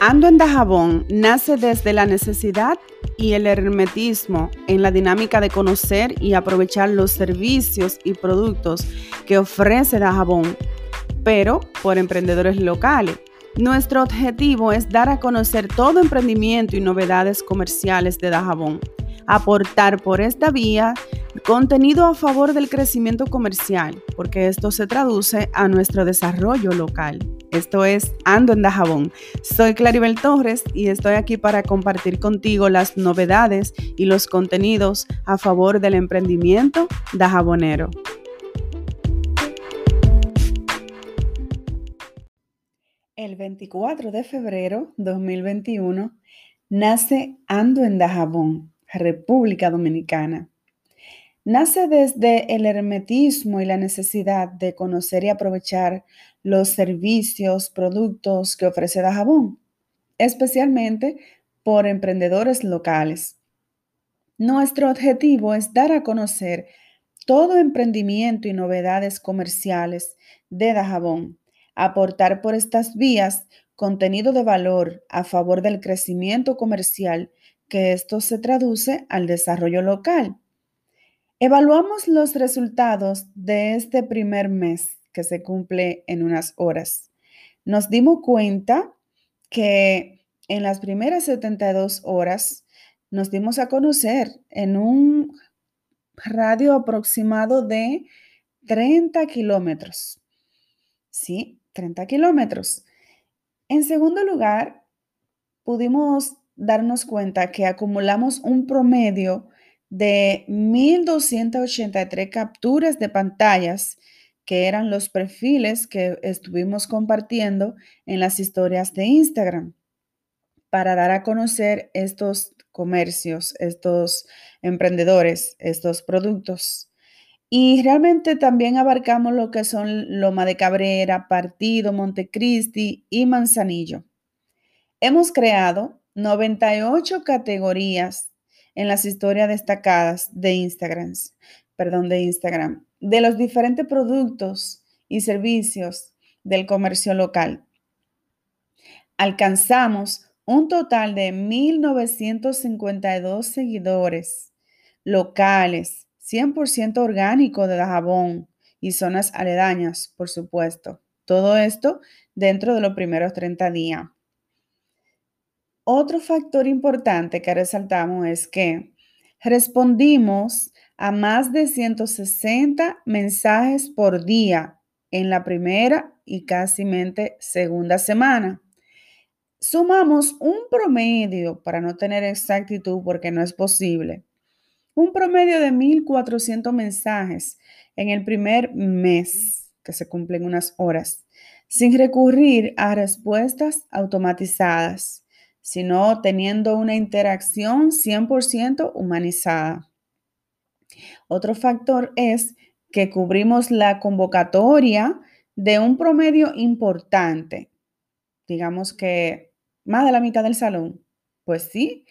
Ando en Dajabón nace desde la necesidad y el hermetismo en la dinámica de conocer y aprovechar los servicios y productos que ofrece Dajabón, pero por emprendedores locales. Nuestro objetivo es dar a conocer todo emprendimiento y novedades comerciales de Dajabón, aportar por esta vía contenido a favor del crecimiento comercial, porque esto se traduce a nuestro desarrollo local. Esto es Ando en Dajabón. Soy Claribel Torres y estoy aquí para compartir contigo las novedades y los contenidos a favor del emprendimiento dajabonero. El 24 de febrero 2021 nace Ando en Dajabón, República Dominicana. Nace desde el hermetismo y la necesidad de conocer y aprovechar los servicios, productos que ofrece Dajabón, especialmente por emprendedores locales. Nuestro objetivo es dar a conocer todo emprendimiento y novedades comerciales de Dajabón, aportar por estas vías contenido de valor a favor del crecimiento comercial, que esto se traduce al desarrollo local Evaluamos los resultados de este primer mes que se cumple en unas horas. Nos dimos cuenta que en las primeras 72 horas nos dimos a conocer en un radio aproximado de 30 kilómetros. Sí, 30 kilómetros. En segundo lugar, pudimos darnos cuenta que acumulamos un promedio de 1.283 capturas de pantallas que eran los perfiles que estuvimos compartiendo en las historias de Instagram para dar a conocer estos comercios, estos emprendedores, estos productos. Y realmente también abarcamos lo que son Loma de Cabrera, Partido, Montecristi y Manzanillo. Hemos creado 98 categorías en las historias destacadas de Instagram, perdón, de Instagram, de los diferentes productos y servicios del comercio local. Alcanzamos un total de 1.952 seguidores locales, 100% orgánico de Dajabón y zonas aledañas, por supuesto. Todo esto dentro de los primeros 30 días. Otro factor importante que resaltamos es que respondimos a más de 160 mensajes por día en la primera y casi segunda semana. Sumamos un promedio, para no tener exactitud porque no es posible, un promedio de 1.400 mensajes en el primer mes, que se cumplen unas horas, sin recurrir a respuestas automatizadas sino teniendo una interacción 100% humanizada. Otro factor es que cubrimos la convocatoria de un promedio importante, digamos que más de la mitad del salón. Pues sí,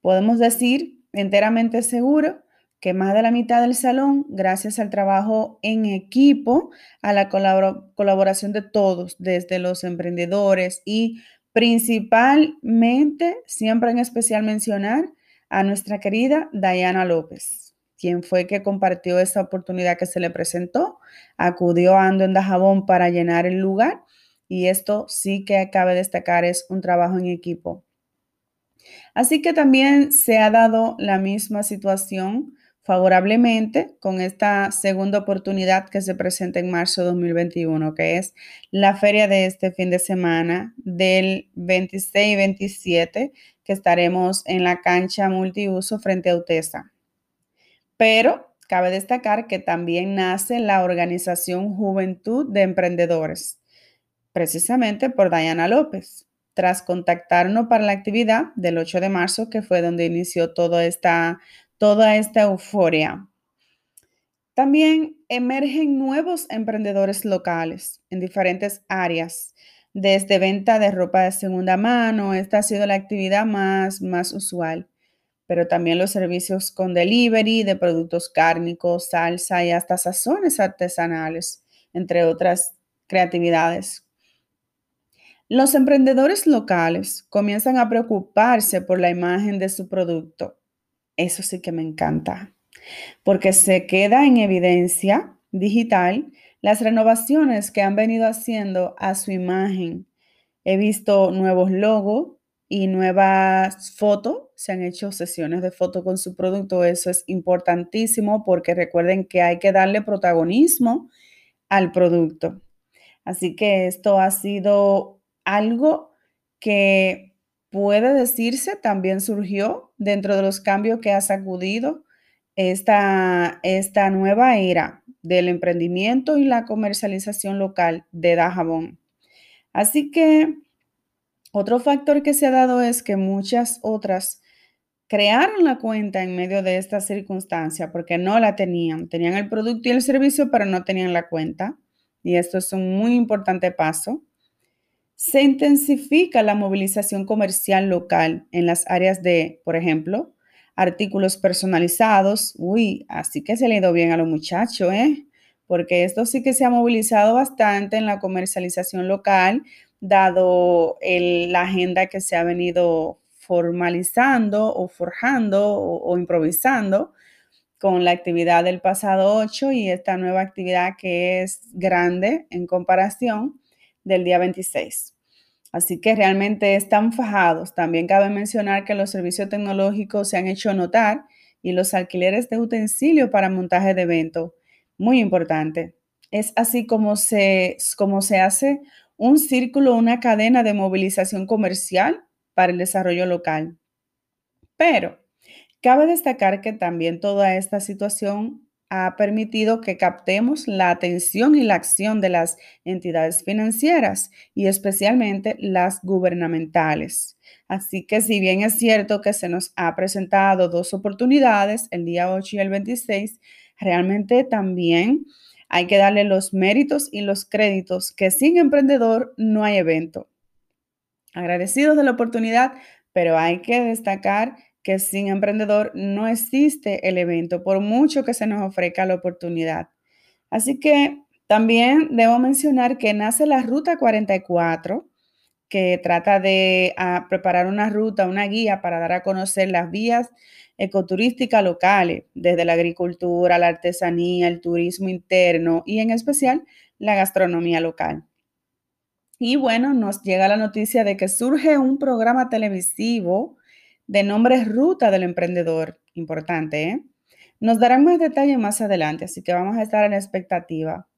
podemos decir enteramente seguro que más de la mitad del salón, gracias al trabajo en equipo, a la colaboración de todos, desde los emprendedores y Principalmente, siempre en especial mencionar a nuestra querida Diana López, quien fue que compartió esa oportunidad que se le presentó, acudió a Ando en Dajabón para llenar el lugar y esto sí que cabe destacar es un trabajo en equipo. Así que también se ha dado la misma situación favorablemente con esta segunda oportunidad que se presenta en marzo de 2021, que es la feria de este fin de semana del 26 y 27, que estaremos en la cancha multiuso frente a UTESA. Pero cabe destacar que también nace la organización Juventud de Emprendedores, precisamente por Diana López, tras contactarnos para la actividad del 8 de marzo, que fue donde inició toda esta toda esta euforia. También emergen nuevos emprendedores locales en diferentes áreas, desde venta de ropa de segunda mano, esta ha sido la actividad más, más usual, pero también los servicios con delivery de productos cárnicos, salsa y hasta sazones artesanales, entre otras creatividades. Los emprendedores locales comienzan a preocuparse por la imagen de su producto. Eso sí que me encanta, porque se queda en evidencia digital las renovaciones que han venido haciendo a su imagen. He visto nuevos logos y nuevas fotos, se han hecho sesiones de fotos con su producto. Eso es importantísimo porque recuerden que hay que darle protagonismo al producto. Así que esto ha sido algo que puede decirse también surgió dentro de los cambios que ha sacudido esta, esta nueva era del emprendimiento y la comercialización local de Dajabón. Así que otro factor que se ha dado es que muchas otras crearon la cuenta en medio de esta circunstancia porque no la tenían. Tenían el producto y el servicio, pero no tenían la cuenta. Y esto es un muy importante paso. Se intensifica la movilización comercial local en las áreas de, por ejemplo, artículos personalizados. Uy, así que se le ha ido bien a los muchachos, ¿eh? Porque esto sí que se ha movilizado bastante en la comercialización local, dado la agenda que se ha venido formalizando o forjando o, o improvisando con la actividad del pasado 8 y esta nueva actividad que es grande en comparación del día 26. Así que realmente están fajados. También cabe mencionar que los servicios tecnológicos se han hecho notar y los alquileres de utensilios para montaje de eventos. Muy importante. Es así como se, como se hace un círculo, una cadena de movilización comercial para el desarrollo local. Pero cabe destacar que también toda esta situación ha permitido que captemos la atención y la acción de las entidades financieras y especialmente las gubernamentales. Así que si bien es cierto que se nos ha presentado dos oportunidades, el día 8 y el 26, realmente también hay que darle los méritos y los créditos que sin emprendedor no hay evento. Agradecidos de la oportunidad, pero hay que destacar que sin emprendedor no existe el evento, por mucho que se nos ofrezca la oportunidad. Así que también debo mencionar que nace la Ruta 44, que trata de ah, preparar una ruta, una guía para dar a conocer las vías ecoturísticas locales, desde la agricultura, la artesanía, el turismo interno y en especial la gastronomía local. Y bueno, nos llega la noticia de que surge un programa televisivo de nombre Ruta del Emprendedor. Importante, ¿eh? Nos darán más detalle más adelante, así que vamos a estar en expectativa.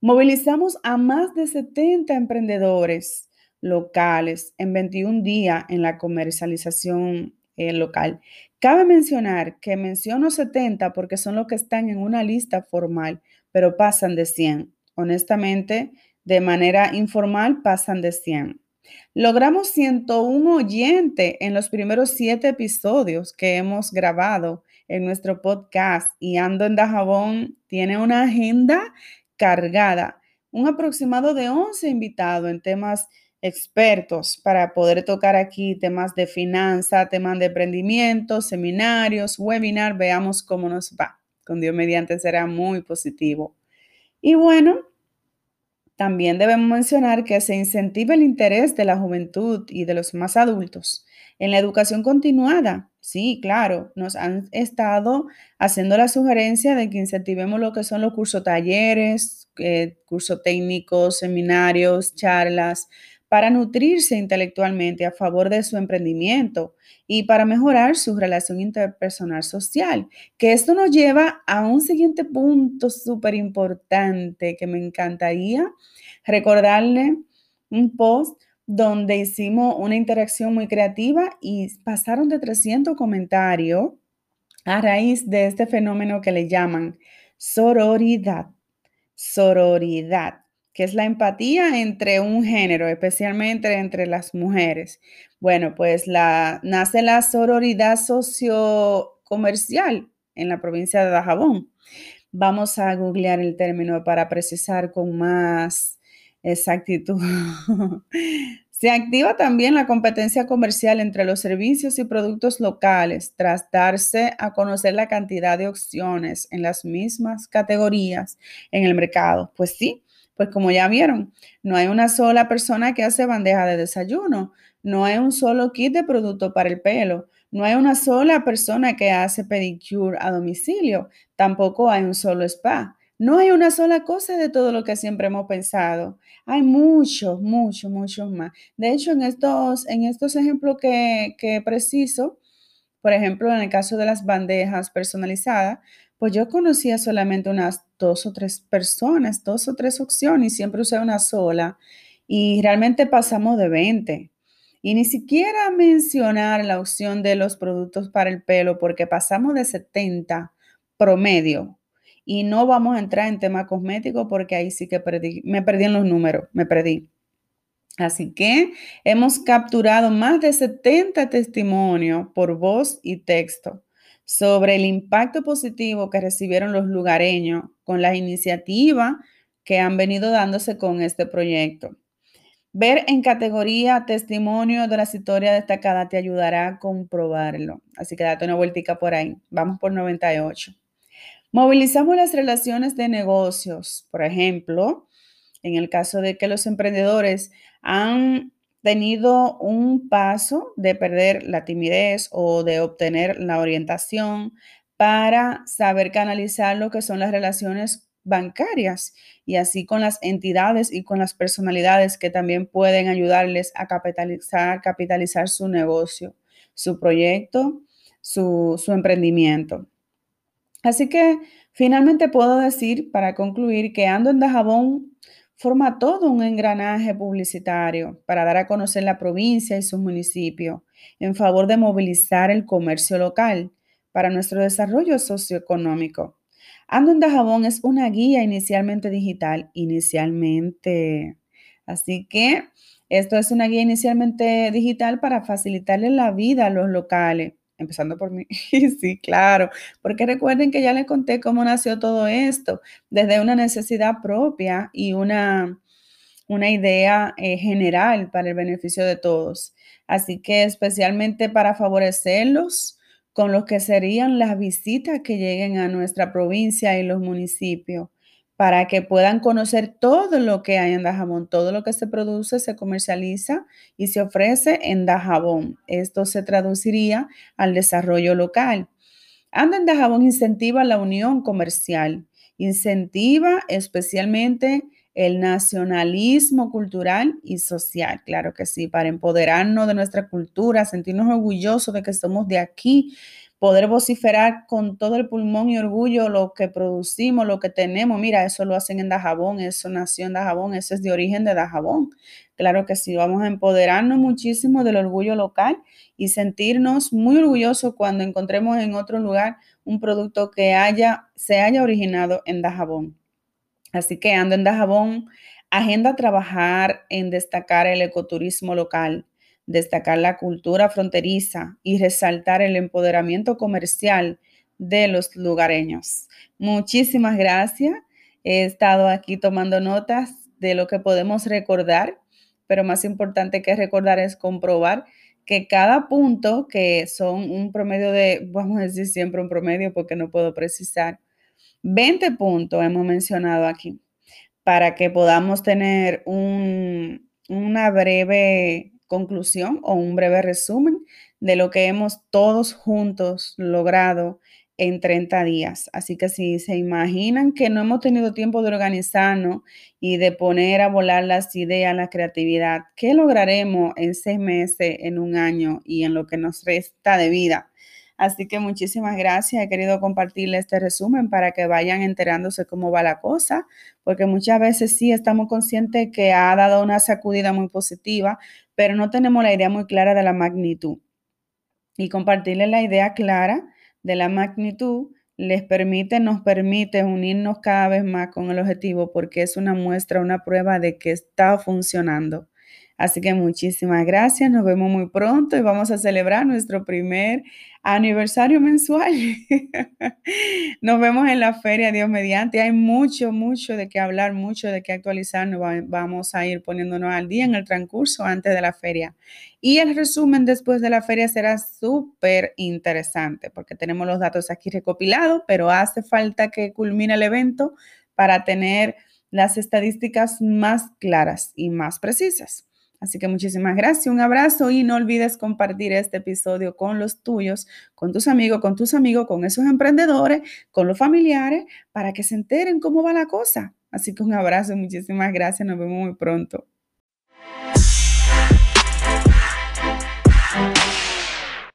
Movilizamos a más de 70 emprendedores locales en 21 días en la comercialización eh, local. Cabe mencionar que menciono 70 porque son los que están en una lista formal, pero pasan de 100. Honestamente, de manera informal pasan de 100. Logramos 101 oyentes en los primeros siete episodios que hemos grabado en nuestro podcast y Ando en Dajabón tiene una agenda cargada, un aproximado de 11 invitados en temas expertos para poder tocar aquí temas de finanza, temas de emprendimiento, seminarios, webinar, veamos cómo nos va. Con Dios mediante será muy positivo. Y bueno, también debemos mencionar que se incentiva el interés de la juventud y de los más adultos en la educación continuada. Sí, claro, nos han estado haciendo la sugerencia de que incentivemos lo que son los cursos talleres, eh, cursos técnicos, seminarios, charlas, para nutrirse intelectualmente a favor de su emprendimiento y para mejorar su relación interpersonal social. Que esto nos lleva a un siguiente punto súper importante que me encantaría recordarle un post donde hicimos una interacción muy creativa y pasaron de 300 comentarios a raíz de este fenómeno que le llaman sororidad. Sororidad que es la empatía entre un género, especialmente entre las mujeres. Bueno, pues la, nace la sororidad sociocomercial en la provincia de Dajabón. Vamos a googlear el término para precisar con más exactitud. Se activa también la competencia comercial entre los servicios y productos locales tras darse a conocer la cantidad de opciones en las mismas categorías en el mercado. Pues sí, Pues como ya vieron, no hay una sola persona que hace bandeja de desayuno, no hay un solo kit de producto para el pelo, no hay una sola persona que hace pedicure a domicilio, tampoco hay un solo spa. No hay una sola cosa de todo lo que siempre hemos pensado. Hay muchos, muchos, muchos más. De hecho, en estos, en estos ejemplos que, que preciso, por ejemplo, en el caso de las bandejas personalizadas, pues yo conocía solamente unas dos o tres personas, dos o tres opciones y siempre usé una sola y realmente pasamos de 20. Y ni siquiera mencionar la opción de los productos para el pelo porque pasamos de 70 promedio y no vamos a entrar en tema cosmético porque ahí sí que me perdí en los números, me perdí. Así que hemos capturado más de 70 testimonios por voz y texto sobre el impacto positivo que recibieron los lugareños con la iniciativa que han venido dándose con este proyecto. Ver en categoría testimonio de las historias destacadas te ayudará a comprobarlo. Así que date una vueltica por ahí. Vamos por 98. Movilizamos las relaciones de negocios. Por ejemplo, en el caso de que los emprendedores han tenido un paso de perder la timidez o de obtener la orientación para saber canalizar lo que son las relaciones bancarias y así con las entidades y con las personalidades que también pueden ayudarles a capitalizar, capitalizar su negocio, su proyecto, su, su emprendimiento. Así que finalmente puedo decir para concluir que Ando en Dajabón forma todo un engranaje publicitario para dar a conocer la provincia y sus municipios en favor de movilizar el comercio local para nuestro desarrollo socioeconómico. Ando en Dajabón es una guía inicialmente digital, inicialmente. Así que esto es una guía inicialmente digital para facilitarle la vida a los locales empezando por mí. sí, claro, porque recuerden que ya les conté cómo nació todo esto, desde una necesidad propia y una, una idea eh, general para el beneficio de todos. Así que especialmente para favorecerlos con lo que serían las visitas que lleguen a nuestra provincia y los municipios para que puedan conocer todo lo que hay en Dajabón, todo lo que se produce, se comercializa y se ofrece en Dajabón. Esto se traduciría al desarrollo local. Anda en Dajabón incentiva la unión comercial, incentiva especialmente el nacionalismo cultural y social, claro que sí, para empoderarnos de nuestra cultura, sentirnos orgullosos de que somos de aquí, poder vociferar con todo el pulmón y orgullo lo que producimos, lo que tenemos. Mira, eso lo hacen en Dajabón, eso nació en Dajabón, eso es de origen de Dajabón. Claro que sí, vamos a empoderarnos muchísimo del orgullo local y sentirnos muy orgullosos cuando encontremos en otro lugar un producto que haya, se haya originado en Dajabón. Así que ando en Dajabón, agenda trabajar en destacar el ecoturismo local, destacar la cultura fronteriza y resaltar el empoderamiento comercial de los lugareños. Muchísimas gracias. He estado aquí tomando notas de lo que podemos recordar, pero más importante que recordar es comprobar que cada punto, que son un promedio de, vamos a decir siempre un promedio porque no puedo precisar, 20 puntos hemos mencionado aquí, para que podamos tener un, una breve conclusión o un breve resumen de lo que hemos todos juntos logrado en 30 días. Así que si se imaginan que no hemos tenido tiempo de organizarnos y de poner a volar las ideas, la creatividad, ¿qué lograremos en seis meses, en un año y en lo que nos resta de vida? Así que muchísimas gracias. He querido compartirle este resumen para que vayan enterándose cómo va la cosa, porque muchas veces sí estamos conscientes que ha dado una sacudida muy positiva, pero no tenemos la idea muy clara de la magnitud. Y compartirles la idea clara de la magnitud les permite, nos permite unirnos cada vez más con el objetivo porque es una muestra, una prueba de que está funcionando. Así que muchísimas gracias, nos vemos muy pronto y vamos a celebrar nuestro primer aniversario mensual. Nos vemos en la feria, Dios mediante. Hay mucho, mucho de qué hablar, mucho de qué actualizarnos. Vamos a ir poniéndonos al día en el transcurso antes de la feria. Y el resumen después de la feria será súper interesante porque tenemos los datos aquí recopilados, pero hace falta que culmine el evento para tener las estadísticas más claras y más precisas. Así que muchísimas gracias, un abrazo y no olvides compartir este episodio con los tuyos, con tus amigos, con tus amigos, con esos emprendedores, con los familiares, para que se enteren cómo va la cosa. Así que un abrazo, muchísimas gracias, nos vemos muy pronto.